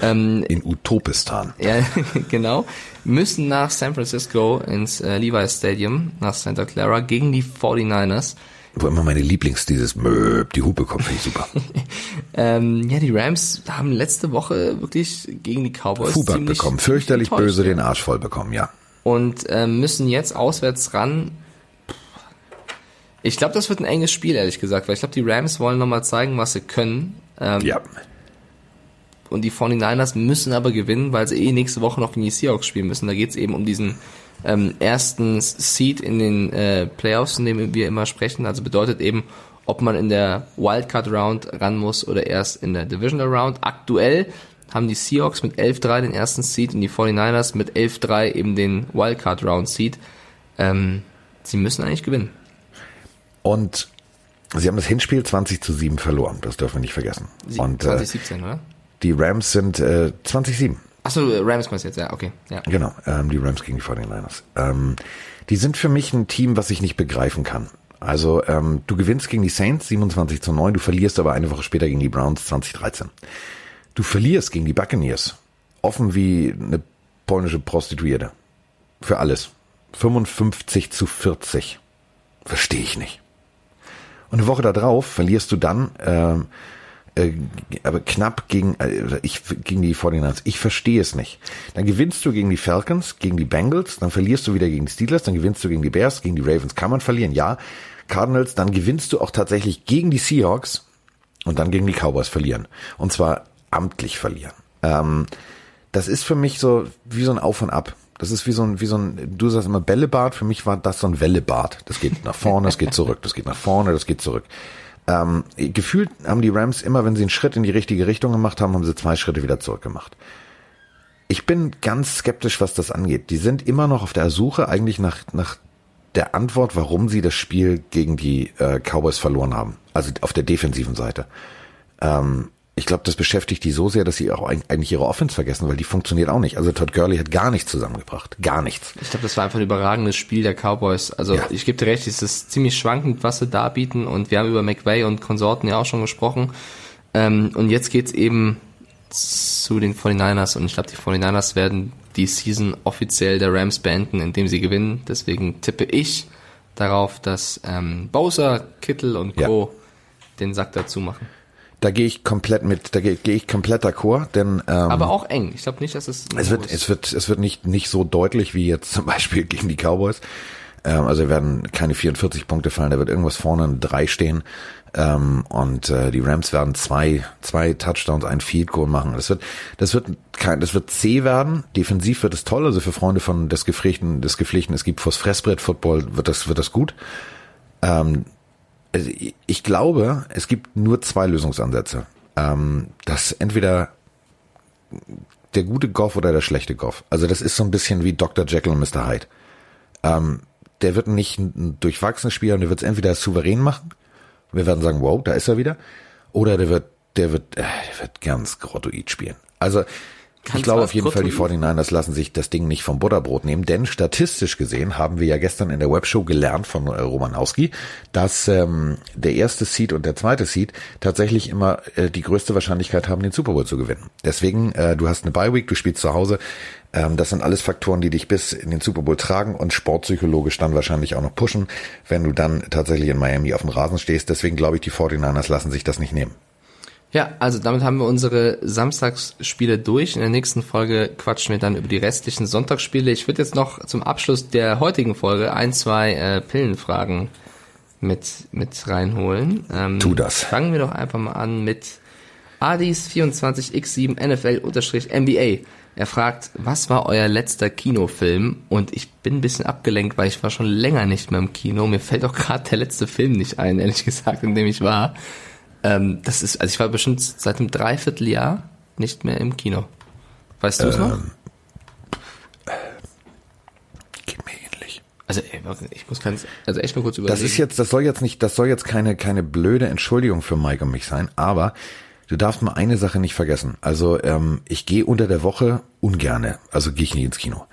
Ähm, In Utopistan. *laughs* ja, genau. Müssen nach San Francisco ins äh, Levi's Stadium, nach Santa Clara, gegen die 49ers. Wo immer meine Lieblings, dieses Möb, die Hupe kommt, finde ich super. *laughs* ähm, ja, die Rams haben letzte Woche wirklich gegen die Cowboys Fuback bekommen, fürchterlich böse den Arsch voll bekommen, ja. Und ähm, müssen jetzt auswärts ran. Ich glaube, das wird ein enges Spiel, ehrlich gesagt, weil ich glaube, die Rams wollen nochmal zeigen, was sie können. Ähm, ja. Und die 49ers müssen aber gewinnen, weil sie eh nächste Woche noch gegen die Seahawks spielen müssen. Da geht es eben um diesen ähm, ersten Seed in den äh, Playoffs, in dem wir immer sprechen. Also bedeutet eben, ob man in der Wildcard Round ran muss oder erst in der Divisional Round. Aktuell haben die Seahawks mit 11-3 den ersten Seed und die 49ers mit 11-3 eben den Wildcard Round Seed. Ähm, sie müssen eigentlich gewinnen. Und sie haben das Hinspiel 20 zu 7 verloren, das dürfen wir nicht vergessen. Und, 2017, äh, oder? Die Rams sind äh, 20-7. Achso, Rams meinst jetzt, ja, okay. Ja. Genau, ähm, die Rams gegen die 49ers. Ähm, die sind für mich ein Team, was ich nicht begreifen kann. Also ähm, du gewinnst gegen die Saints 27 zu 9, du verlierst aber eine Woche später gegen die Browns 2013. Du verlierst gegen die Buccaneers. Offen wie eine polnische Prostituierte. Für alles. 55 zu 40. Verstehe ich nicht. Und eine Woche darauf verlierst du dann ähm, äh, aber knapp gegen äh, ich gegen die 49ers. Ich verstehe es nicht. Dann gewinnst du gegen die Falcons, gegen die Bengals, dann verlierst du wieder gegen die Steelers, dann gewinnst du gegen die Bears, gegen die Ravens kann man verlieren, ja. Cardinals, dann gewinnst du auch tatsächlich gegen die Seahawks und dann gegen die Cowboys verlieren. Und zwar amtlich verlieren. Ähm, das ist für mich so wie so ein Auf und Ab. Das ist wie so ein, wie so ein, du sagst immer Bällebad, für mich war das so ein Wellebad. Das geht nach vorne, das geht zurück, das geht nach vorne, das geht zurück. Ähm, gefühlt haben die Rams immer, wenn sie einen Schritt in die richtige Richtung gemacht haben, haben sie zwei Schritte wieder zurück gemacht. Ich bin ganz skeptisch, was das angeht. Die sind immer noch auf der Suche eigentlich nach, nach der Antwort, warum sie das Spiel gegen die äh, Cowboys verloren haben. Also auf der defensiven Seite. Ähm, ich glaube, das beschäftigt die so sehr, dass sie auch eigentlich ihre Offense vergessen, weil die funktioniert auch nicht. Also Todd Gurley hat gar nichts zusammengebracht. Gar nichts. Ich glaube, das war einfach ein überragendes Spiel der Cowboys. Also ja. ich gebe dir recht, es ist ziemlich schwankend, was sie da bieten. Und wir haben über McVay und Konsorten ja auch schon gesprochen. Ähm, und jetzt geht's eben zu den 49ers. Und ich glaube, die 49ers werden die Season offiziell der Rams beenden, indem sie gewinnen. Deswegen tippe ich darauf, dass ähm, Bowser, Kittel und Co. Ja. den Sack dazu machen. Da gehe ich komplett mit, da gehe geh ich komplett d'accord, denn ähm, aber auch eng. Ich glaube nicht, dass es es wird ist. es wird es wird nicht nicht so deutlich wie jetzt zum *laughs* Beispiel gegen die Cowboys. Ähm, also werden keine 44 Punkte fallen, da wird irgendwas vorne ein drei stehen ähm, und äh, die Rams werden zwei zwei Touchdowns, ein Field Goal machen. Das wird das wird kein das wird C werden. Defensiv wird es toll, also für Freunde von des Gepflegten des Gepflegten, es gibt fürs Fressbrett Football wird das wird das gut. Ähm, also ich glaube, es gibt nur zwei Lösungsansätze. Ähm, dass entweder der gute Goff oder der schlechte Goff. Also das ist so ein bisschen wie Dr. Jekyll und Mr. Hyde. Ähm, der wird nicht ein durchwachsenes Spieler und der wird es entweder souverän machen. Wir werden sagen, wow, da ist er wieder. Oder der wird, der wird, äh, der wird ganz grottoid spielen. Also Kannst ich glaube auf jeden Fall, die 49ers lassen sich das Ding nicht vom Butterbrot nehmen, denn statistisch gesehen haben wir ja gestern in der Webshow gelernt von Romanowski, dass ähm, der erste Seed und der zweite Seed tatsächlich immer äh, die größte Wahrscheinlichkeit haben, den Super Bowl zu gewinnen. Deswegen, äh, du hast eine Bye Week, du spielst zu Hause. Ähm, das sind alles Faktoren, die dich bis in den Super Bowl tragen und sportpsychologisch dann wahrscheinlich auch noch pushen, wenn du dann tatsächlich in Miami auf dem Rasen stehst. Deswegen glaube ich, die 49ers lassen sich das nicht nehmen. Ja, also damit haben wir unsere Samstagsspiele durch. In der nächsten Folge quatschen wir dann über die restlichen Sonntagsspiele. Ich würde jetzt noch zum Abschluss der heutigen Folge ein, zwei äh, Pillenfragen mit, mit reinholen. Ähm, tu das. Fangen wir doch einfach mal an mit Adis24x7 NFL-NBA. Er fragt, was war euer letzter Kinofilm? Und ich bin ein bisschen abgelenkt, weil ich war schon länger nicht mehr im Kino. Mir fällt auch gerade der letzte Film nicht ein, ehrlich gesagt, in dem ich war. Ähm, das ist, also ich war bestimmt seit einem Dreivierteljahr nicht mehr im Kino. Weißt du es ähm, noch? Geht mir ähnlich. Also ich muss ganz, also echt mal kurz überlegen. Das ist jetzt, das soll jetzt nicht, das soll jetzt keine keine blöde Entschuldigung für Mike und mich sein, aber du darfst mal eine Sache nicht vergessen. Also ähm, ich gehe unter der Woche ungerne, also gehe ich nicht ins Kino.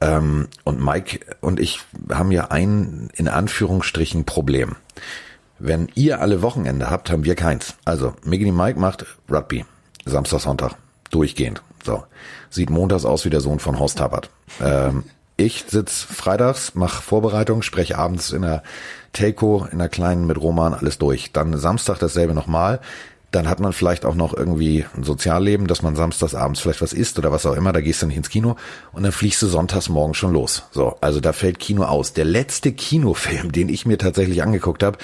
Ähm, und Mike und ich haben ja ein in Anführungsstrichen Problem. Wenn ihr alle Wochenende habt, haben wir keins. Also, Miggity Mike macht Rugby. Samstag, Sonntag. Durchgehend. So. Sieht montags aus wie der Sohn von Horst Tappert. Ähm, Ich sitz freitags, mach Vorbereitung, spreche abends in der Telco, in der kleinen mit Roman, alles durch. Dann Samstag dasselbe nochmal. Dann hat man vielleicht auch noch irgendwie ein Sozialleben, dass man samstags abends vielleicht was isst oder was auch immer, da gehst du nicht ins Kino und dann fliegst du sonntags morgen schon los. So, also da fällt Kino aus. Der letzte Kinofilm, *laughs* den ich mir tatsächlich angeguckt habe,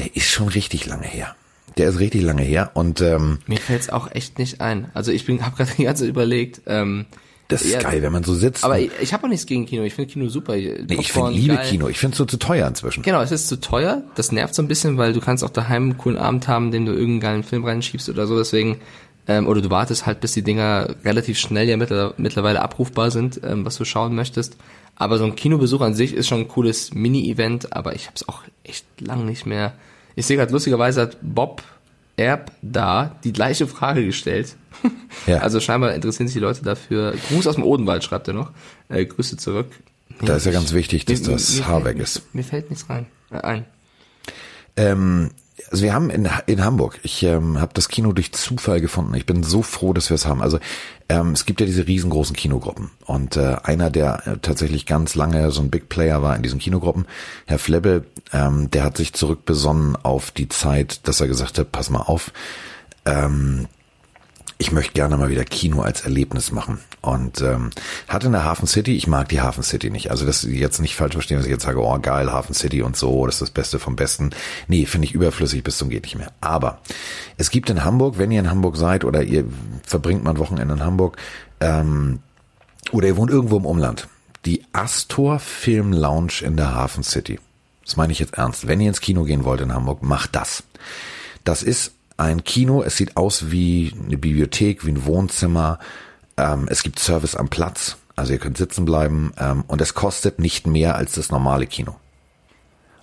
der ist schon richtig lange her. Der ist richtig lange her und ähm, Mir fällt's auch echt nicht ein. Also ich bin, habe gerade die ganze überlegt. Ähm, das ist Ja, geil, wenn man so sitzt. aber ich, ich habe auch nichts gegen Kino. Ich finde Kino super. nee, ich Popcorn, find, liebe geil. Kino. Ich finde es so zu teuer inzwischen. Genau, es ist zu teuer. Das nervt so ein bisschen, weil du kannst auch daheim einen coolen Abend haben, indem du irgendeinen geilen Film reinschiebst oder so. Deswegen ähm, oder du wartest halt, bis die Dinger relativ schnell ja mittler- mittlerweile abrufbar sind, ähm, was du schauen möchtest. Aber so ein Kinobesuch an sich ist schon ein cooles Mini-Event, aber ich habe es auch echt lang nicht mehr. Ich sehe gerade lustigerweise hat Bob Erb da die gleiche Frage gestellt. *laughs* Ja. Also scheinbar interessieren sich die Leute dafür. Gruß aus dem Odenwald schreibt er noch. Äh, Grüße zurück. Da ist ja ganz wichtig, dass Mir- das mir Haar weg ist. Mir fällt nichts rein. Äh, ein. Ähm, also wir haben in, in Hamburg, ich ähm, habe das Kino durch Zufall gefunden. Ich bin so froh, dass wir es haben. Also ähm, es gibt ja diese riesengroßen Kinogruppen. Und äh, einer, der äh, tatsächlich ganz lange so ein Big Player war in diesen Kinogruppen, Herr Flebbe, ähm, der hat sich zurückbesonnen auf die Zeit, dass er gesagt hat, pass mal auf, ähm, ich möchte gerne mal wieder Kino als Erlebnis machen. Und ähm, hatte in der Hafen City, ich mag die Hafen City nicht. Also das jetzt nicht falsch verstehen, dass ich jetzt sage, oh geil, Hafen City und so, das ist das Beste vom Besten. Nee, finde ich überflüssig bis zum geht nicht mehr. Aber es gibt in Hamburg, wenn ihr in Hamburg seid oder ihr verbringt mal ein Wochenende in Hamburg, ähm, oder ihr wohnt irgendwo im Umland, die Astor Film Lounge in der Hafen City. Das meine ich jetzt ernst. Wenn ihr ins Kino gehen wollt in Hamburg, macht das. Das ist ein Kino, es sieht aus wie eine Bibliothek, wie ein Wohnzimmer. Ähm, es gibt Service am Platz, also ihr könnt sitzen bleiben ähm, und es kostet nicht mehr als das normale Kino.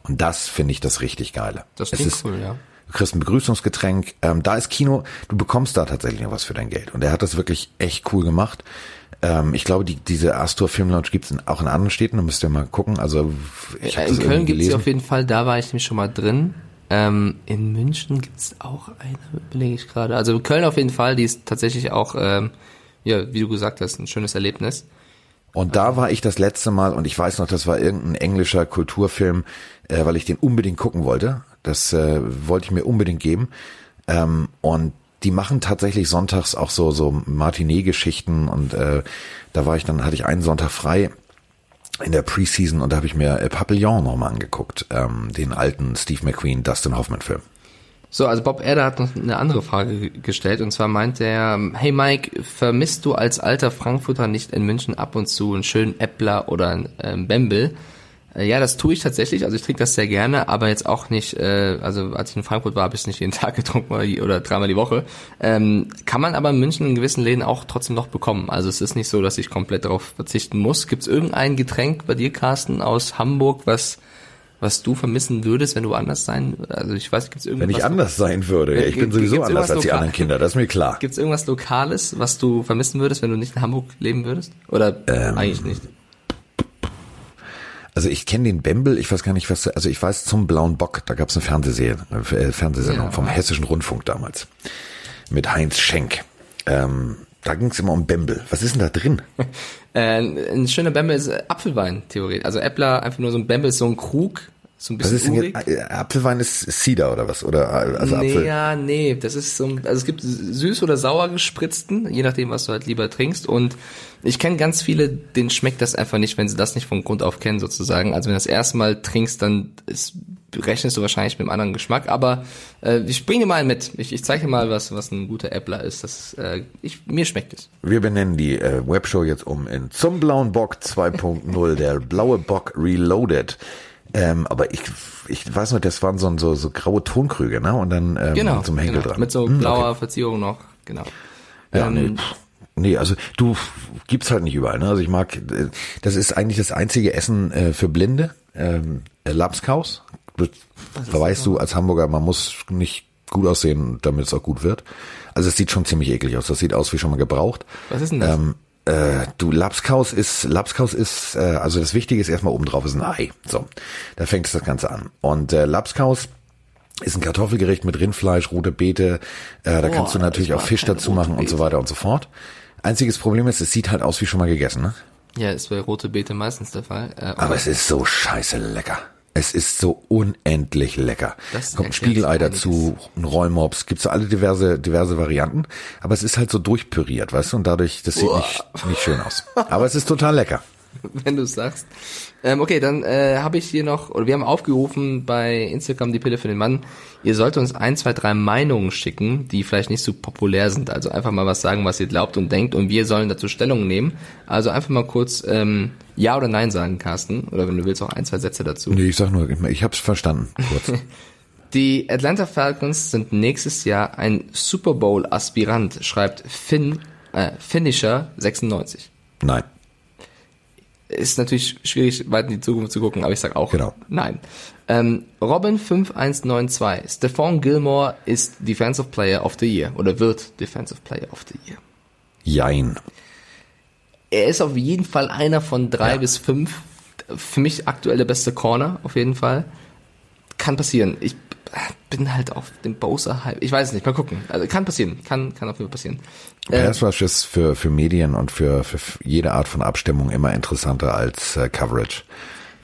Und das finde ich das richtig geile. Das klingt ist, cool, ja. Du kriegst ein Begrüßungsgetränk. Ähm, da ist Kino, du bekommst da tatsächlich noch was für dein Geld. Und er hat das wirklich echt cool gemacht. Ähm, ich glaube, die, diese Astor Film Lounge gibt es auch in anderen Städten. Da müsst ihr mal gucken. Also ich hab in Köln gibt es auf jeden Fall, da war ich nämlich schon mal drin. Ähm, in München gibt es auch eine, überlege ich gerade. Also Köln auf jeden Fall, die ist tatsächlich auch, ähm, ja, wie du gesagt hast, ein schönes Erlebnis. Und da war ich das letzte Mal und ich weiß noch, das war irgendein englischer Kulturfilm, äh, weil ich den unbedingt gucken wollte. Das äh, wollte ich mir unbedingt geben. Ähm, und die machen tatsächlich sonntags auch so so Matinee-Geschichten und äh, da war ich dann hatte ich einen Sonntag frei in der Preseason und da habe ich mir Papillon nochmal angeguckt, ähm, den alten Steve McQueen Dustin Hoffman Film. So, also Bob Erder hat noch eine andere Frage ge- gestellt und zwar meint er, hey Mike, vermisst du als alter Frankfurter nicht in München ab und zu einen schönen Äppler oder einen ähm, Bembel? Äh, ja, das tue ich tatsächlich, also ich trinke das sehr gerne, aber jetzt auch nicht, äh, also als ich in Frankfurt war, habe ich es nicht jeden *laughs* Tag getrunken oder, oder dreimal die Woche. Ähm, kann man aber in München in gewissen Läden auch trotzdem noch bekommen. Also es ist nicht so, dass ich komplett darauf verzichten muss. Gibt es irgendein Getränk bei dir, Carsten, aus Hamburg, was was du vermissen würdest, wenn du anders sein, also ich weiß, gibt es irgendwas? Wenn ich anders sein würde, ja, ich bin Gibt- sowieso anders als die anderen Kinder, das ist mir klar. Gibt es irgendwas Lokales, was du vermissen würdest, wenn du nicht in Hamburg leben würdest? Oder Ähm, eigentlich nicht? Also ich kenne den Bembel, ich weiß gar nicht, was, also ich weiß zum Blauen Bock, da gab es eine Fernsehserie, äh, Fernsehsendung Ja. vom Hessischen Rundfunk damals mit Heinz Schenk. Ähm, da ging es immer um Bembel. Was ist denn da drin? *laughs* Äh, ein schöner Bembel ist Apfelwein, theoretisch. Also Äppler, einfach nur so ein Bembel ist so ein Krug, so ein Was bisschen ist denn jetzt? äh, Apfelwein ist Cider oder was? Oder äh, also nee, Apfel? ja, nee, das ist so, ein- also es gibt süß oder sauer gespritzten, je nachdem, was du halt lieber trinkst. Und ich kenne ganz viele, denen schmeckt das einfach nicht, wenn sie das nicht von Grund auf kennen, sozusagen. Also wenn du das erste Mal trinkst, dann ist, rechnest du wahrscheinlich mit einem anderen Geschmack. Aber äh, ich bringe dir mal mit. Ich, ich zeige dir mal, was, was ein guter Äppler ist. Das, äh, ich, mir schmeckt es. Wir benennen die äh, Webshow jetzt um in Zum Blauen Bock 2.0, der blaue Bock Reloaded. Ähm, aber ich, ich weiß noch, das waren so, so, so graue Tonkrüge, ne? Und dann ähm, Genau. mit so einem Henkel genau. dran. Mit so Hm, blauer Verzierung noch. Genau. Ja, Ähm, nee, nee, also du gibt's halt nicht überall. Ne? Also ich mag, äh, das ist eigentlich das einzige Essen äh, für Blinde. Ähm, äh, Lapskaus. Verweist du als Hamburger, man muss nicht gut aussehen, damit es auch gut wird. Also es sieht schon ziemlich eklig aus. Das sieht aus wie schon mal gebraucht. Was ist denn das? Ähm, äh, du, Lapskaus ist, Lapskaus ist, äh, also das Wichtige ist erstmal oben drauf ist ein Ei. So, da fängt das Ganze an. Und äh, Lapskaus ist ein Kartoffelgericht mit Rindfleisch, rote Beete. Äh, da Boah, kannst du natürlich ich auch Fisch dazu machen und so Beete. weiter und so fort. Einziges Problem ist, es sieht halt aus wie schon mal gegessen. Ne? Ja, ist bei Rote Beete meistens der Fall. Äh, Aber es ist so scheiße lecker. Es ist so unendlich lecker. Das Kommt ein Spiegelei dazu, ein Rollmops, gibt's so alle diverse, diverse Varianten. Aber es ist halt so durchpüriert, weißt du, und dadurch, das sieht nicht, nicht schön aus. Aber es ist total lecker. *laughs* wenn du es sagst. Ähm, okay, dann äh, habe ich hier noch, oder wir haben aufgerufen bei Instagram die Pille für den Mann, ihr sollt uns ein, zwei, drei Meinungen schicken, die vielleicht nicht so populär sind. Also einfach mal was sagen, was ihr glaubt und denkt und wir sollen dazu Stellung nehmen. Also einfach mal kurz ähm, Ja oder Nein sagen, Carsten. Oder wenn du willst, auch ein, zwei Sätze dazu. Nee, ich sag nur, ich hab's verstanden, kurz. *laughs* Die Atlanta Falcons sind nächstes Jahr ein Super Bowl Aspirant, schreibt Finn, äh, Finisher 96. Nein. Ist natürlich schwierig, weit in die Zukunft zu gucken, aber ich sag auch Genau. nein. Ähm, Robin 5192. Stephon Gilmore ist Defensive Player of the Year oder wird Defensive Player of the Year. Jein. Er ist auf jeden Fall einer von drei Ja. bis fünf. Für mich aktuell der beste Corner, auf jeden Fall. Kann passieren. Ich bin halt auf dem Bowser-Hype. Ich weiß es nicht, mal gucken. Also kann passieren. Kann, kann auf jeden Fall passieren. Pass Rush ist für, für Medien und für, für jede Art von Abstimmung immer interessanter als äh, Coverage.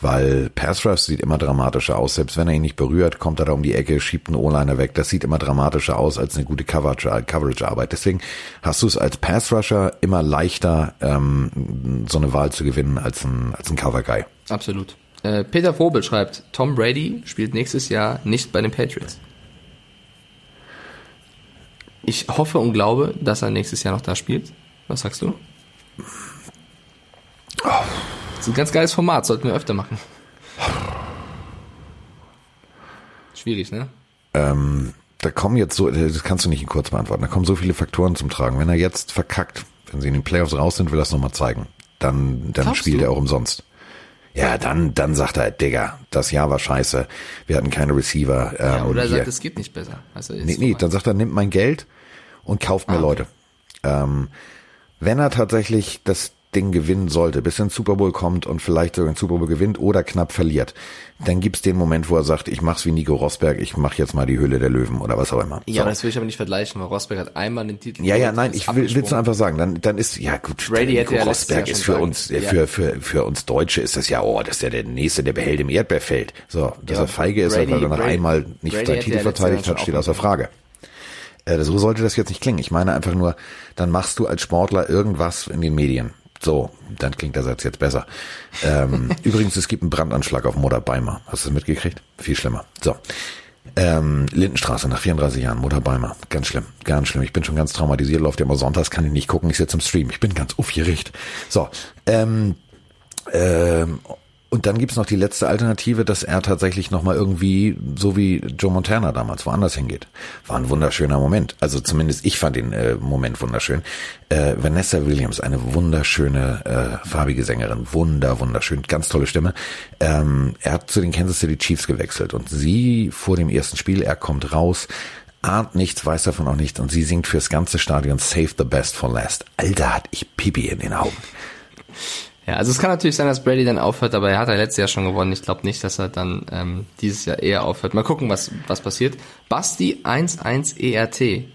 Weil Pass Rush sieht immer dramatischer aus. Selbst wenn er ihn nicht berührt, kommt er da um die Ecke, schiebt einen O-Liner weg. Das sieht immer dramatischer aus als eine gute Coverage- äh, Coverage-Arbeit. Deswegen hast du es als Pass Rusher immer leichter, ähm, so eine Wahl zu gewinnen als ein, als ein Cover-Guy. Absolut. Äh, Peter Vogel schreibt, Tom Brady spielt nächstes Jahr nicht bei den Patriots. Ich hoffe und glaube, dass er nächstes Jahr noch da spielt. Was sagst du? Das ist ein ganz geiles Format, sollten wir öfter machen. Schwierig, ne? Ähm, da kommen jetzt so, das kannst du nicht in kurz beantworten, da kommen so viele Faktoren zum Tragen. Wenn er jetzt verkackt, wenn sie in den Playoffs raus sind, will er es nochmal zeigen. Dann, dann Glaubst spielt du? er auch umsonst. Ja, dann, dann sagt er, Digga, das Jahr war scheiße. Wir hatten keine Receiver. Ähm, Ja, oder er sagt, es geht nicht besser. Also ist Nee, nee, dann sagt er, nimmt mein Geld und kauft mir Ah, okay. Leute. Ähm, wenn er tatsächlich das Ding gewinnen sollte, bis er ins Super Bowl kommt und vielleicht sogar den Super Bowl gewinnt oder knapp verliert, dann gibt's den Moment, wo er sagt, ich mach's wie Nico Rosberg, ich mach jetzt mal die Höhle der Löwen oder was auch immer. ja, So. das will ich aber nicht vergleichen, weil Rosberg hat einmal den Titel. Ja, ja, nein, ist ich will, will's nur abgesprungen. einfach sagen, dann, dann ist, ja gut, Brady Nico ja Rosberg ist für sagen- uns, äh, ja. für, für, für uns Deutsche ist das ja, oh, das ist ja der Nächste, der behält im Erdbeerfeld. So, dass Ja, er feige ist, Brady- weil er nach Brady- einmal nicht Brady seinen Titel verteidigt hat, steht außer Frage. Äh, so sollte das jetzt nicht klingen. Ich meine einfach nur, dann machst du als Sportler irgendwas in den Medien. So, dann klingt der Satz jetzt besser. Ähm, *laughs* übrigens, es gibt einen Brandanschlag auf Mutter Beimer. Hast du das mitgekriegt? Viel schlimmer. So. Ähm, Lindenstraße nach 34 Jahren, Mutter Beimer. Ganz schlimm, ganz schlimm. Ich bin schon ganz traumatisiert, läuft ja immer sonntags, kann ich nicht gucken, ich sitze im Stream. Ich bin ganz aufgeregt. So, ähm, ähm, und dann gibt's noch die letzte Alternative, dass er tatsächlich nochmal irgendwie, so wie Joe Montana damals, woanders hingeht. War ein wunderschöner Moment. Also zumindest ich fand den äh, Moment wunderschön. Äh, Vanessa Williams, eine wunderschöne äh, farbige Sängerin. Wunder, wunderschön. Ganz tolle Stimme. Ähm, er hat zu den Kansas City Chiefs gewechselt und sie vor dem ersten Spiel, er kommt raus, ahnt nichts, weiß davon auch nichts und sie singt fürs ganze Stadion Save the Best for Last. Alter, hat ich Pipi in den Augen. Ja, also es kann natürlich sein, dass Brady dann aufhört, aber er hat ja letztes Jahr schon gewonnen. Ich glaube nicht, dass er dann ähm, dieses Jahr eher aufhört. Mal gucken, was, was passiert. Basti 11 ERT.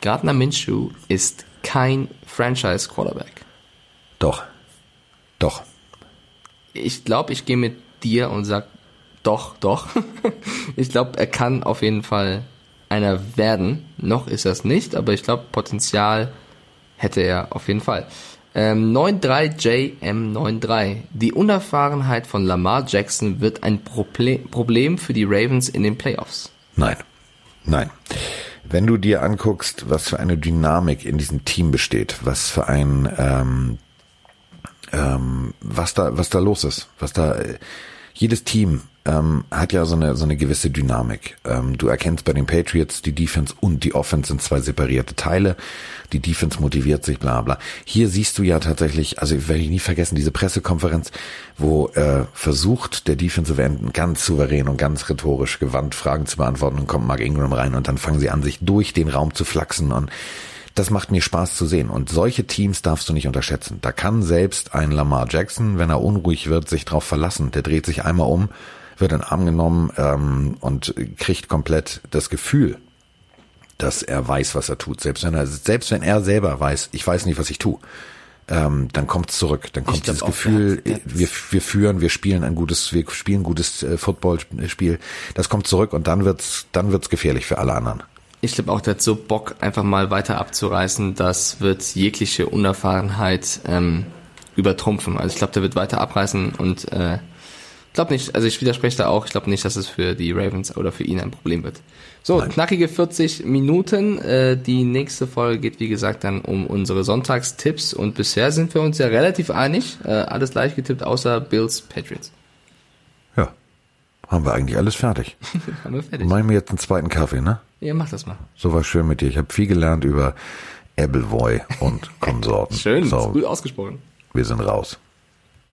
Gardner Minshew ist kein Franchise Quarterback. Doch. Doch. Ich glaube, ich gehe mit dir und sag doch, doch. *laughs* ich glaube, er kann auf jeden Fall einer werden. Noch ist er es nicht, aber ich glaube, Potenzial hätte er auf jeden Fall. Ähm, 93JM93. Die Unerfahrenheit von Lamar Jackson wird ein Proble Problem für die Ravens in den Playoffs. Nein. Nein. Wenn du dir anguckst, was für eine Dynamik in diesem Team besteht, was für ein, ähm, ähm, was da, was da los ist, was da, äh, jedes Team ähm, hat ja so eine, so eine gewisse Dynamik. Ähm, du erkennst bei den Patriots, die Defense und die Offense sind zwei separierte Teile. Die Defense motiviert sich, bla bla. Hier siehst du ja tatsächlich, also werde ich nie vergessen, diese Pressekonferenz, wo äh, versucht der Defensive End ganz souverän und ganz rhetorisch gewandt Fragen zu beantworten und kommt Mark Ingram rein und dann fangen sie an, sich durch den Raum zu flachsen und das macht mir Spaß zu sehen. Und solche Teams darfst du nicht unterschätzen. Da kann selbst ein Lamar Jackson, wenn er unruhig wird, sich drauf verlassen. Der dreht sich einmal um, wird in den Arm genommen ähm, und kriegt komplett das Gefühl, dass er weiß, was er tut. Selbst wenn er, selbst wenn er selber weiß, ich weiß nicht, was ich tue. ähm, dann kommt's zurück. Dann kommt glaub dieses Gefühl, hat- der wir, wir führen, wir spielen ein gutes, wir spielen gutes äh, Footballspiel. Das kommt zurück und dann wird's, dann wird's gefährlich für alle anderen. Ich glaube auch, der hat so Bock, einfach mal weiter abzureißen. Das wird jegliche Unerfahrenheit ähm, übertrumpfen. Also ich glaube, der wird weiter abreißen und äh, glaube nicht, also ich widerspreche da auch, ich glaube nicht, dass es für die Ravens oder für ihn ein Problem wird. So, knackige 40 Minuten. Äh, die nächste Folge geht, wie gesagt, dann um unsere Sonntagstipps und bisher sind wir uns ja relativ einig. Äh, alles gleich getippt, außer Bills Patriots. Haben wir eigentlich alles fertig. *laughs* Haben wir fertig. Mach ich mir jetzt einen zweiten Kaffee, ne? Ja, mach das mal. So war schön mit dir. Ich habe viel gelernt über Appleboy und *laughs* Konsorten. Schön, So, ist gut ausgesprochen. wir sind raus.